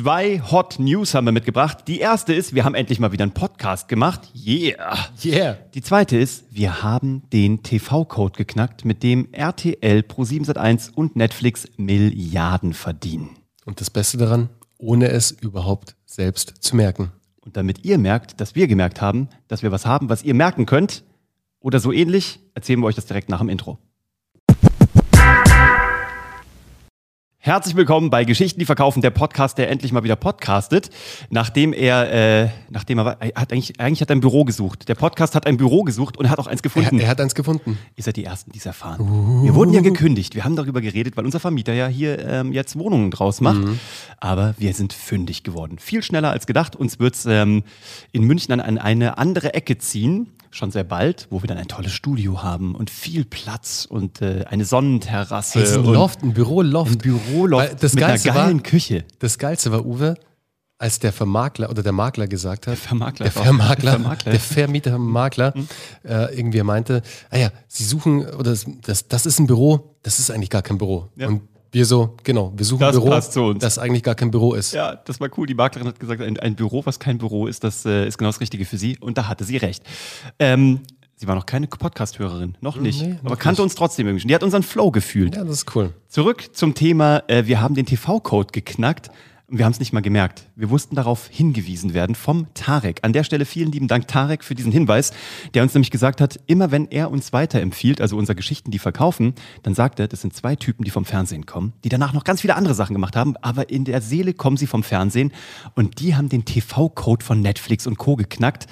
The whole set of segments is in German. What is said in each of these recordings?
Zwei Hot News haben wir mitgebracht. Die erste ist, wir haben endlich mal wieder einen Podcast gemacht. Yeah. Yeah. Die zweite ist, wir haben den TV-Code geknackt, mit dem RTL, Pro7 Sat1 und Netflix Milliarden verdienen. Und das Beste daran, ohne es überhaupt selbst zu merken. Und damit ihr merkt, dass wir gemerkt haben, dass wir was haben, was ihr merken könnt, oder so ähnlich, erzählen wir euch das direkt nach dem Intro. Herzlich willkommen bei Geschichten, die verkaufen, der Podcast, der endlich mal wieder podcastet, nachdem er, äh, nachdem er, er hat eigentlich, eigentlich hat er ein Büro gesucht. Der Podcast hat ein Büro gesucht und er hat auch eins gefunden. Er, er hat eins gefunden. Ihr seid die Ersten, die es erfahren. Uh. Wir wurden ja gekündigt. Wir haben darüber geredet, weil unser Vermieter ja hier ähm, jetzt Wohnungen draus macht. Mhm. Aber wir sind fündig geworden. Viel schneller als gedacht. Uns wird's ähm, in München an eine andere Ecke ziehen schon sehr bald, wo wir dann ein tolles Studio haben und viel Platz und äh, eine Sonnenterrasse. Hey, ein Loft, ein Büroloft. Ein Büroloft das mit Geilste einer geilen war, Küche. Das Geilste war, Uwe, als der Vermakler oder der Makler gesagt hat, Der Vermakler. der Vermakler, Der Vermakler. der Vermieter Makler, Mhm. äh, irgendwie meinte, ah ja, sie suchen, oder das, das, das ist ein Büro, das ist eigentlich gar kein Büro. Ja. Und wir so, genau, wir suchen Das ein Büro, passt zu uns. das eigentlich gar kein Büro ist. Ja, das war cool. Die Maklerin hat gesagt, ein, ein Büro, was kein Büro ist, das äh, ist genau das Richtige für sie. Und da hatte sie recht. Ähm, sie war noch keine Podcast-Hörerin, noch nicht. Nee, aber noch kannte nicht. uns trotzdem irgendwie schon. Die hat unseren Flow gefühlt. Ja, das ist cool. Zurück zum Thema, äh, wir haben den TV-Code geknackt. Und Wir haben es nicht mal gemerkt. Wir mussten darauf hingewiesen werden vom Tarek. An der Stelle vielen lieben Dank, Tarek, für diesen Hinweis, der uns nämlich gesagt hat, immer wenn er uns weiterempfiehlt, also unsere Geschichten, die verkaufen, dann sagt er, das sind zwei Typen, die vom Fernsehen kommen, die danach noch ganz viele andere Sachen gemacht haben, aber in der Seele kommen sie vom Fernsehen und die haben den TV-Code von Netflix und Co. geknackt.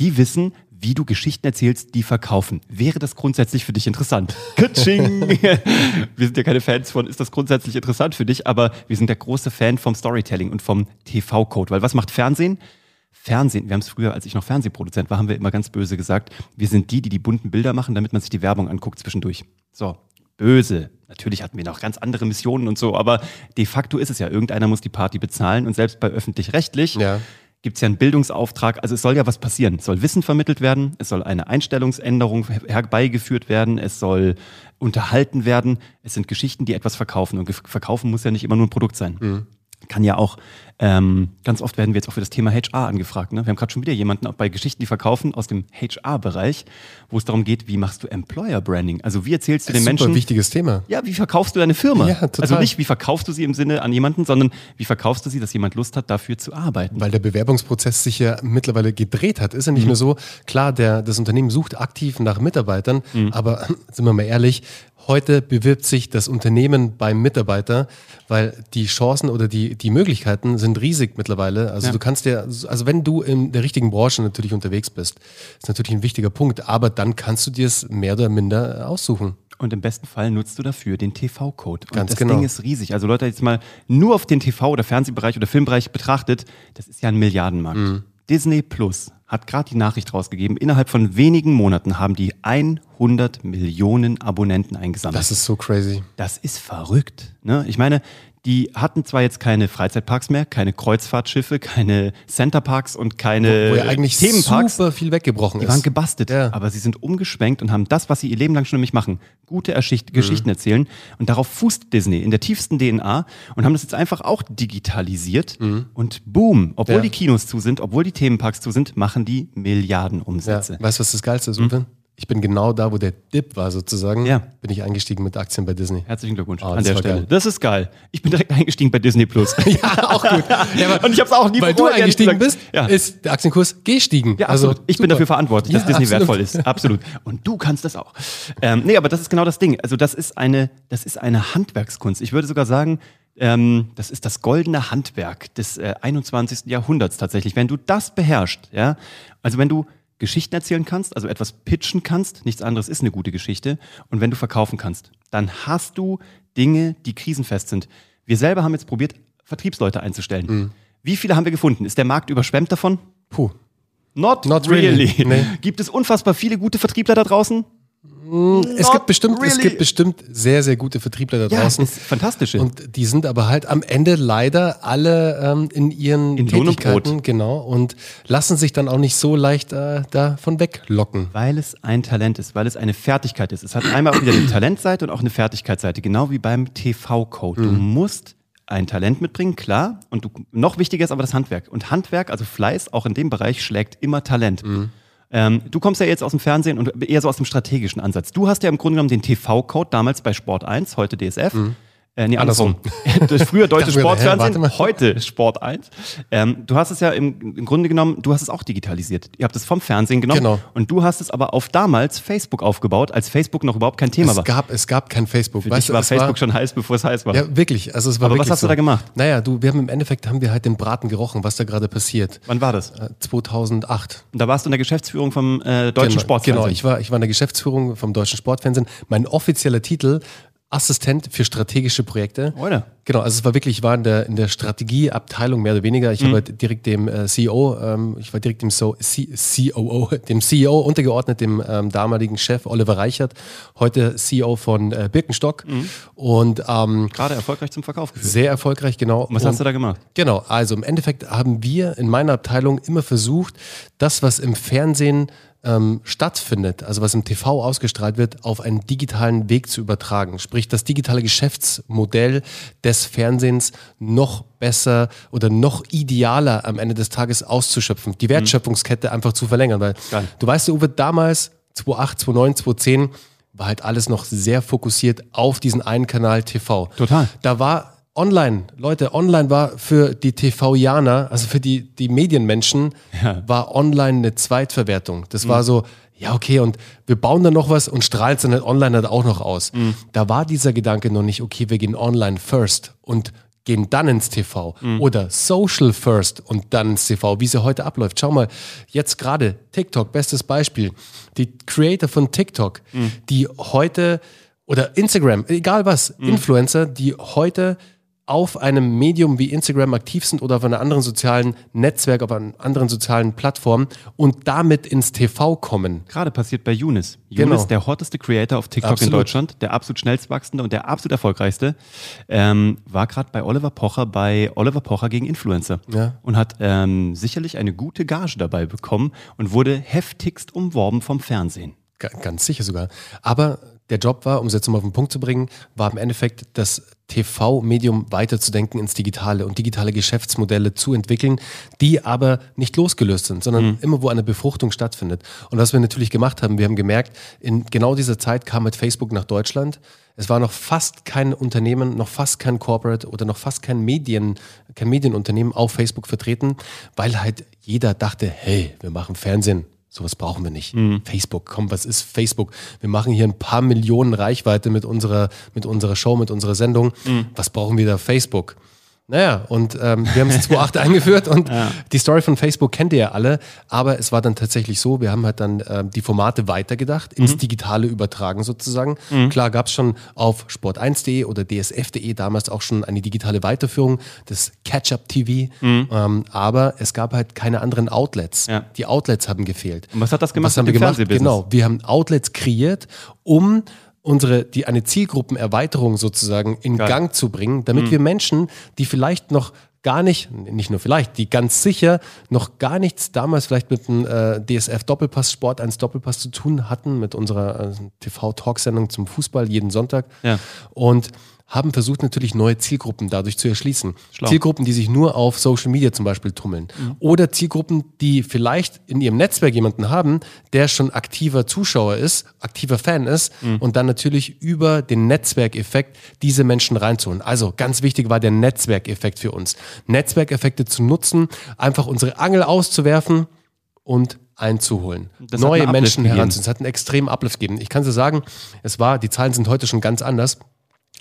Die wissen, wie du Geschichten erzählst, die verkaufen. Wäre das grundsätzlich für dich interessant? Katsching! wir sind ja keine Fans von, ist das grundsätzlich interessant für dich, aber wir sind der große Fan vom Storytelling und vom TV-Code. Weil was macht Fernsehen? Fernsehen, wir haben es früher, als ich noch Fernsehproduzent war, haben wir immer ganz böse gesagt, wir sind die, die die bunten Bilder machen, damit man sich die Werbung anguckt zwischendurch. So, böse. Natürlich hatten wir noch ganz andere Missionen und so, aber de facto ist es ja, irgendeiner muss die Party bezahlen und selbst bei öffentlich-rechtlich Ja. Gibt es ja einen Bildungsauftrag. Also es soll ja was passieren. Es soll Wissen vermittelt werden, es soll eine Einstellungsänderung her- herbeigeführt werden, es soll unterhalten werden. Es sind Geschichten, die etwas verkaufen. Und verkaufen muss ja nicht immer nur ein Produkt sein. Kann ja auch, ähm, ganz oft werden wir jetzt auch für das Thema HR angefragt. Ne? Wir haben gerade schon wieder jemanden bei Geschichten, die verkaufen aus dem HR-Bereich, wo es darum geht, wie machst du Employer Branding? Also wie erzählst du den Super Menschen, wichtiges Thema. ja, wie verkaufst du deine Firma? Ja, total. Also nicht, wie verkaufst du sie im Sinne an jemanden, sondern wie verkaufst du sie, dass jemand Lust hat, dafür zu arbeiten. Weil der Bewerbungsprozess sich ja mittlerweile gedreht hat. Ist ja nicht Mhm. nur so, klar, der, das Unternehmen sucht aktiv nach Mitarbeitern, Mhm. aber sind wir mal ehrlich, heute bewirbt sich das Unternehmen beim Mitarbeiter, weil die Chancen oder die, die Möglichkeiten sind riesig mittlerweile. Also Ja. du kannst ja, also wenn du in der richtigen Branche natürlich unterwegs bist, ist natürlich ein wichtiger Punkt, aber dann kannst du dir es mehr oder minder aussuchen. Und im besten Fall nutzt du dafür den TV-Code. Ganz das genau. Ding ist riesig. Also Leute, jetzt mal nur auf den TV- oder Fernsehbereich oder Filmbereich betrachtet, das ist ja ein Milliardenmarkt. Mhm. Disney Plus hat gerade die Nachricht rausgegeben, innerhalb von wenigen Monaten haben die 100 Millionen Abonnenten eingesammelt. Das ist so crazy. Das ist verrückt. Ne? Ich meine, die hatten zwar jetzt keine Freizeitparks mehr, keine Kreuzfahrtschiffe, keine Centerparks und keine Wo ja eigentlich Themenparks. super viel weggebrochen Die ist. waren gebastelt, Ja. aber sie sind umgeschwenkt und haben das, was sie ihr Leben lang schon nämlich machen, gute Erschicht Mhm. Geschichten erzählen. Und darauf fußt Disney in der tiefsten DNA und haben das jetzt einfach auch digitalisiert. Und boom, obwohl Mhm. Ja. die Kinos zu sind, obwohl die Themenparks zu sind, machen die Milliarden Ja, weißt du, was das Geilste ist, Uwe? Ich bin genau da, wo der Dip war sozusagen. Ja. bin ich eingestiegen mit Aktien bei Disney. Herzlichen Glückwunsch Oh, an der Stelle. geil. Das ist geil. Ich bin direkt eingestiegen bei Disney Plus. Ja, auch gut. Ja, Und ich habe es auch nie weil du eingestiegen bist, Ja. ist der Aktienkurs gestiegen. Ja, absolut. ich bin super. dafür verantwortlich, dass Disney absolut. wertvoll ist. Absolut. Und du kannst das auch. Ähm, nee, aber das ist genau das Ding. Also das ist eine, das ist eine Handwerkskunst. Ich würde sogar sagen, ähm, das ist das goldene Handwerk des äh, 21. Jahrhunderts tatsächlich. Wenn du das beherrschst, ja, also wenn du Geschichten erzählen kannst, also etwas pitchen kannst, nichts anderes ist eine gute Geschichte, und wenn du verkaufen kannst, dann hast du Dinge, die krisenfest sind. Wir selber haben jetzt probiert, Vertriebsleute einzustellen. Mhm. Wie viele haben wir gefunden? Ist der Markt überschwemmt davon? Puh. Not, Not really. really. Nee. Gibt es unfassbar viele gute Vertriebler da draußen? Es Not gibt, bestimmt, es really. gibt bestimmt sehr, sehr gute Vertriebler da Ja, draußen. ist fantastische. Und die sind aber halt am Ende leider alle ähm, in ihren In Tätigkeiten, genau, und lassen sich dann auch nicht so leicht äh, davon weglocken. weil es ein Talent ist, weil es eine Fertigkeit ist. Es hat einmal auch wieder eine Talentseite und auch eine Fertigkeitsseite, genau wie beim TV-Code. Du Mhm. musst ein Talent mitbringen, klar. Und du, noch wichtiger ist aber das Handwerk. Und Handwerk, also Fleiß, auch in dem Bereich, schlägt immer Talent. Mhm. Ähm, du kommst ja jetzt aus dem Fernsehen und eher so aus dem strategischen Ansatz. Du hast ja im Grunde genommen den TV-Code damals bei Sport 1, heute DSF. Äh, nee, andersrum. Das früher deutsche Dachte mir, hä, warte Sportfernsehen, mal. heute Sport 1. Ähm, du hast es ja im, im Grunde genommen, du hast es auch digitalisiert. Ihr habt es vom Fernsehen genommen Genau. und du hast es aber auf damals Facebook aufgebaut, als Facebook noch überhaupt kein Thema Es war. gab, es gab kein Facebook. Für dich war Facebook schon heiß, bevor es heiß war. Ja, wirklich. Also es war Aber was hast du so. da gemacht? Naja, du, wir haben im Endeffekt haben wir halt den Braten gerochen, was da gerade passiert. Wann war das? Äh, 2008. Und da warst du in der Geschäftsführung vom äh, deutschen genau, Sportfernsehen. Genau, ich war, ich war in der Geschäftsführung vom Deutschen Sportfernsehen. Mein offizieller Titel Assistent für strategische Projekte. Oder? Genau, also es war wirklich, ich war in der, in der Strategieabteilung mehr oder weniger. Ich Mhm. habe halt direkt dem äh, CEO, ähm, ich war direkt dem so C COO, dem CEO untergeordnet, dem ähm, damaligen Chef Oliver Reichert, heute CEO von äh, Birkenstock Mhm. und ähm, Gerade erfolgreich zum Verkauf geführt. sehr erfolgreich, genau. Was und, hast du da gemacht? Genau, also im Endeffekt haben wir in meiner Abteilung immer versucht, das, was im Fernsehen ähm, stattfindet, also was im TV ausgestrahlt wird, auf einen digitalen Weg zu übertragen. Sprich, das digitale Geschäftsmodell des Fernsehens noch besser oder noch idealer am Ende des Tages auszuschöpfen. Die Wertschöpfungskette einfach zu verlängern. Weil Geil. du weißt, Uwe, damals, 2008, 2009, 2010, war halt alles noch sehr fokussiert auf diesen einen Kanal TV. Total. Da war online, Leute, online war für die TV-Janer, also für die, die Medienmenschen, Ja. war online eine Zweitverwertung. Das war so, ja, okay, und wir bauen dann noch was und strahlen es dann halt online halt auch noch aus. Da war dieser Gedanke noch nicht, okay, wir gehen online first und gehen dann ins TV oder Social First und dann ins TV, wie es ja heute abläuft. Schau mal, jetzt gerade TikTok, bestes Beispiel. Die Creator von TikTok, die heute oder Instagram, egal was, Influencer, die heute auf einem Medium wie Instagram aktiv sind oder auf einer anderen sozialen Netzwerk, auf einer anderen sozialen Plattform und damit ins TV kommen. Gerade passiert bei Younes. Genau. Younes, der hotteste Creator auf TikTok in Absolut. Deutschland, der absolut schnellst wachsende und der absolut erfolgreichste, ähm, war gerade bei Oliver Pocher bei Oliver Pocher gegen Influencer Ja. und hat ähm, sicherlich eine gute Gage dabei bekommen und wurde heftigst umworben vom Fernsehen. Ga- Ganz sicher sogar. Aber der Job war, um es jetzt mal auf den Punkt zu bringen, war im Endeffekt das TV-Medium weiterzudenken ins Digitale und digitale Geschäftsmodelle zu entwickeln, die aber nicht losgelöst sind, sondern immer wo eine Befruchtung stattfindet. Und was wir natürlich gemacht haben, wir haben gemerkt, in genau dieser Zeit kam mit Facebook nach Deutschland. Es war noch fast kein Unternehmen, noch fast kein Corporate oder noch fast kein Medien, kein Medienunternehmen auf Facebook vertreten, weil halt jeder dachte, hey, wir machen Fernsehen. Sowas brauchen wir nicht. Facebook, komm, was ist Facebook? Wir machen hier ein paar Millionen Reichweite mit unserer, mit unserer Show, mit unserer Sendung. Was brauchen wir da? Facebook. Naja, und ähm, wir haben es 2008 eingeführt und die Story von Facebook kennt ihr ja alle, aber es war dann tatsächlich so, wir haben halt dann ähm, die Formate weitergedacht, ins Digitale übertragen sozusagen. Klar gab es schon auf sport1.de oder dsf.de damals auch schon eine digitale Weiterführung des Catch-up-TV, ähm, aber es gab halt keine anderen Outlets. Ja. Die Outlets haben gefehlt. Und was hat das gemacht Was haben wir gemacht? Genau, wir haben Outlets kreiert, um unsere, die, eine Zielgruppenerweiterung sozusagen in Geil. Gang zu bringen, damit wir Menschen, die vielleicht noch gar nicht, nicht nur vielleicht, die ganz sicher noch gar nichts damals vielleicht mit dem äh, DSF Doppelpass, Sport 1 Doppelpass zu tun hatten, mit unserer äh, TV-Talksendung zum Fußball jeden Sonntag. Ja. Und haben versucht natürlich neue Zielgruppen dadurch zu erschließen. Schlau. Zielgruppen, die sich nur auf Social Media zum Beispiel tummeln. Oder Zielgruppen, die vielleicht in ihrem Netzwerk jemanden haben, der schon aktiver Zuschauer ist, aktiver Fan ist und dann natürlich über den Netzwerkeffekt diese Menschen reinzuholen. Also ganz wichtig war der Netzwerkeffekt für uns. Netzwerkeffekte zu nutzen, einfach unsere Angel auszuwerfen und einzuholen. Das Neue Menschen heranzuziehen. Es hat einen extremen Uplift gegeben. Ich kann dir sagen, es war, die Zahlen sind heute schon ganz anders.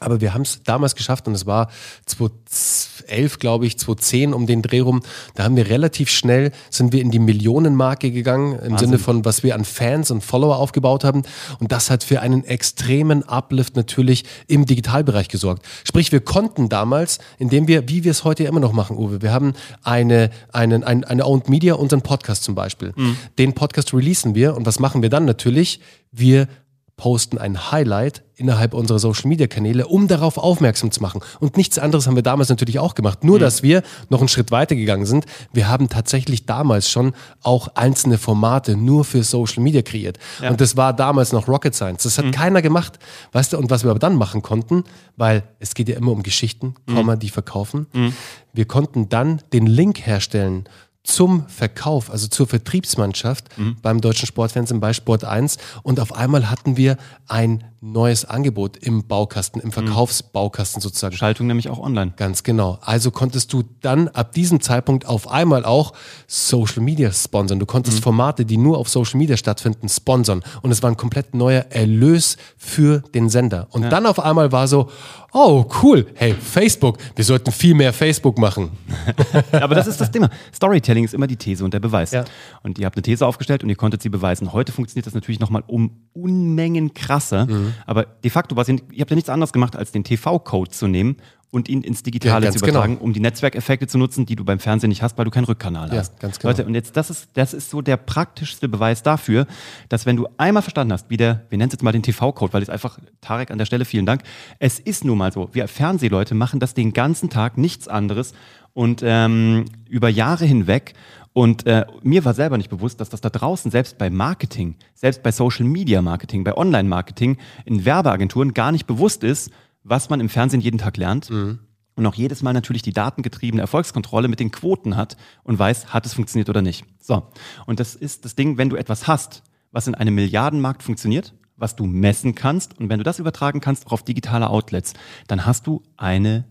Aber wir haben es damals geschafft und es war 2011, glaube ich, 2010 um den Dreh rum. Da haben wir relativ schnell, sind wir in die Millionenmarke gegangen, im Sinne von, was wir an Fans und Follower aufgebaut haben. Und das hat für einen extremen Uplift natürlich im Digitalbereich gesorgt. Sprich, wir konnten damals, indem wir, wie wir es heute immer noch machen, Uwe, wir haben eine, einen, ein, eine Owned Media, unseren Podcast zum Beispiel. Den Podcast releasen wir und was machen wir dann natürlich? Wir posten ein Highlight innerhalb unserer Social Media Kanäle, um darauf aufmerksam zu machen. Und nichts anderes haben wir damals natürlich auch gemacht. Nur, mhm. dass wir noch einen Schritt weiter gegangen sind. Wir haben tatsächlich damals schon auch einzelne Formate nur für Social Media kreiert. Ja. Und das war damals noch Rocket Science. Das hat mhm. keiner gemacht. Weißt du, und was wir aber dann machen konnten, weil es geht ja immer um Geschichten, mhm. die verkaufen. Mhm. Wir konnten dann den Link herstellen zum Verkauf, also zur Vertriebsmannschaft mhm. beim deutschen Sportfernsehen bei Sport 1 und auf einmal hatten wir ein neues Angebot im Baukasten, im mhm. Verkaufsbaukasten sozusagen. Schaltung nämlich auch online. Ganz genau. Also konntest du dann ab diesem Zeitpunkt auf einmal auch Social Media sponsern. Du konntest mhm. Formate, die nur auf Social Media stattfinden, sponsern. Und es war ein komplett neuer Erlös für den Sender. Und ja. dann auf einmal war so, oh cool, hey, Facebook, wir sollten viel mehr Facebook machen. Aber das ist das Thema. Storytelling ist immer die These und der Beweis. Ja. Und ihr habt eine These aufgestellt und ihr konntet sie beweisen. Heute funktioniert das natürlich nochmal um Unmengen krasser. Mhm. Aber de facto, was ihr, ihr habt ja nichts anderes gemacht, als den TV-Code zu nehmen und ihn ins Digitale ja, zu übertragen, genau. um die Netzwerkeffekte zu nutzen, die du beim Fernsehen nicht hast, weil du keinen Rückkanal ja, hast. Ganz genau. Leute, und jetzt, das ist, das ist so der praktischste Beweis dafür, dass wenn du einmal verstanden hast, wie der, wir nennen es jetzt mal den TV-Code, weil es einfach, Tarek an der Stelle, vielen Dank, es ist nun mal so, wir Fernsehleute machen das den ganzen Tag, nichts anderes und ähm, über Jahre hinweg und äh, mir war selber nicht bewusst, dass das da draußen, selbst bei Marketing, selbst bei Social Media Marketing, bei Online Marketing, in Werbeagenturen gar nicht bewusst ist, was man im Fernsehen jeden Tag lernt. Mhm. Und auch jedes Mal natürlich die datengetriebene Erfolgskontrolle mit den Quoten hat und weiß, hat es funktioniert oder nicht. So. Und das ist das Ding, wenn du etwas hast, was in einem Milliardenmarkt funktioniert, was du messen kannst und wenn du das übertragen kannst auch auf digitale Outlets, dann hast du eine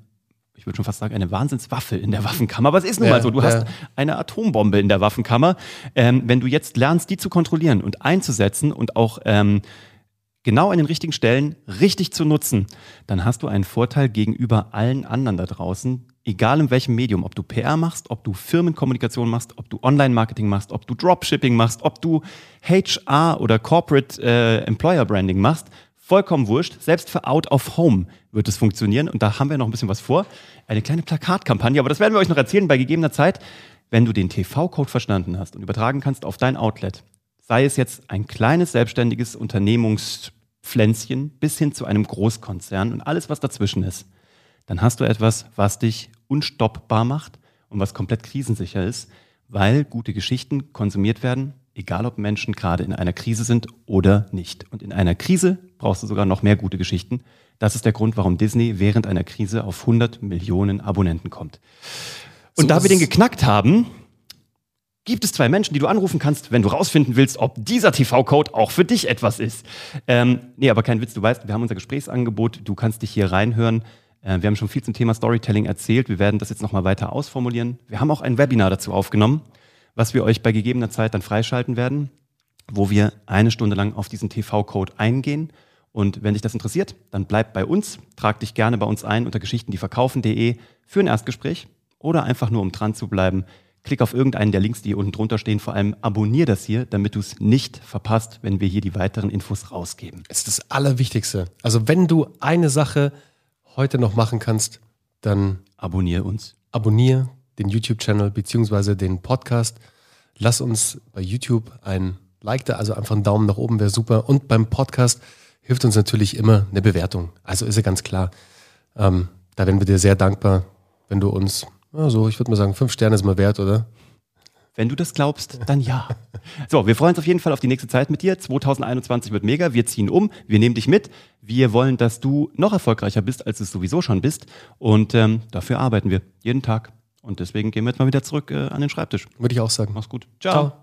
ich würde schon fast sagen, eine Wahnsinnswaffe in der Waffenkammer. Aber es ist nun ja, mal so, du ja. hast eine Atombombe in der Waffenkammer. Ähm, wenn du jetzt lernst, die zu kontrollieren und einzusetzen und auch ähm, genau an den richtigen Stellen richtig zu nutzen, dann hast du einen Vorteil gegenüber allen anderen da draußen, egal in welchem Medium, ob du PR machst, ob du Firmenkommunikation machst, ob du Online-Marketing machst, ob du Dropshipping machst, ob du HR oder Corporate äh, Employer Branding machst, vollkommen wurscht. Selbst für Out of Home wird es funktionieren. Und da haben wir noch ein bisschen was vor. Eine kleine Plakatkampagne, aber das werden wir euch noch erzählen bei gegebener Zeit. Wenn du den TV-Code verstanden hast und übertragen kannst auf dein Outlet, sei es jetzt ein kleines selbstständiges Unternehmungspflänzchen bis hin zu einem Großkonzern und alles, was dazwischen ist, dann hast du etwas, was dich unstoppbar macht und was komplett krisensicher ist, weil gute Geschichten konsumiert werden, egal ob Menschen gerade in einer Krise sind oder nicht. Und in einer Krise brauchst du sogar noch mehr gute Geschichten. Das ist der Grund, warum Disney während einer Krise auf 100 Millionen Abonnenten kommt. Und so da wir den geknackt haben, gibt es zwei Menschen, die du anrufen kannst, wenn du rausfinden willst, ob dieser TV-Code auch für dich etwas ist. Ähm, nee, aber kein Witz, du weißt, wir haben unser Gesprächsangebot, du kannst dich hier reinhören. Äh, wir haben schon viel zum Thema Storytelling erzählt, wir werden das jetzt nochmal weiter ausformulieren. Wir haben auch ein Webinar dazu aufgenommen was wir euch bei gegebener Zeit dann freischalten werden, wo wir eine Stunde lang auf diesen TV-Code eingehen. Und wenn dich das interessiert, dann bleib bei uns, trag dich gerne bei uns ein unter geschichtendieverkaufen.de für ein Erstgespräch oder einfach nur um dran zu bleiben. Klick auf irgendeinen der Links, die hier unten drunter stehen. Vor allem abonnier das hier, damit du es nicht verpasst, wenn wir hier die weiteren Infos rausgeben. Es ist das Allerwichtigste. Also wenn du eine Sache heute noch machen kannst, dann abonnier uns. Abonnier den YouTube-Channel beziehungsweise den Podcast. Lass uns bei YouTube ein Like da, also einfach einen Daumen nach oben wäre super. Und beim Podcast hilft uns natürlich immer eine Bewertung. Also ist ja ganz klar. Ähm, da wären wir dir sehr dankbar, wenn du uns, also ich würde mal sagen, fünf Sterne ist mal wert, oder? Wenn du das glaubst, dann ja. So, wir freuen uns auf jeden Fall auf die nächste Zeit mit dir. 2021 wird mega. Wir ziehen um. Wir nehmen dich mit. Wir wollen, dass du noch erfolgreicher bist, als du es sowieso schon bist. Und ähm, dafür arbeiten wir jeden Tag. Und deswegen gehen wir jetzt mal wieder zurück äh, an den Schreibtisch. Würde ich auch sagen. Mach's gut. Ciao. Ciao.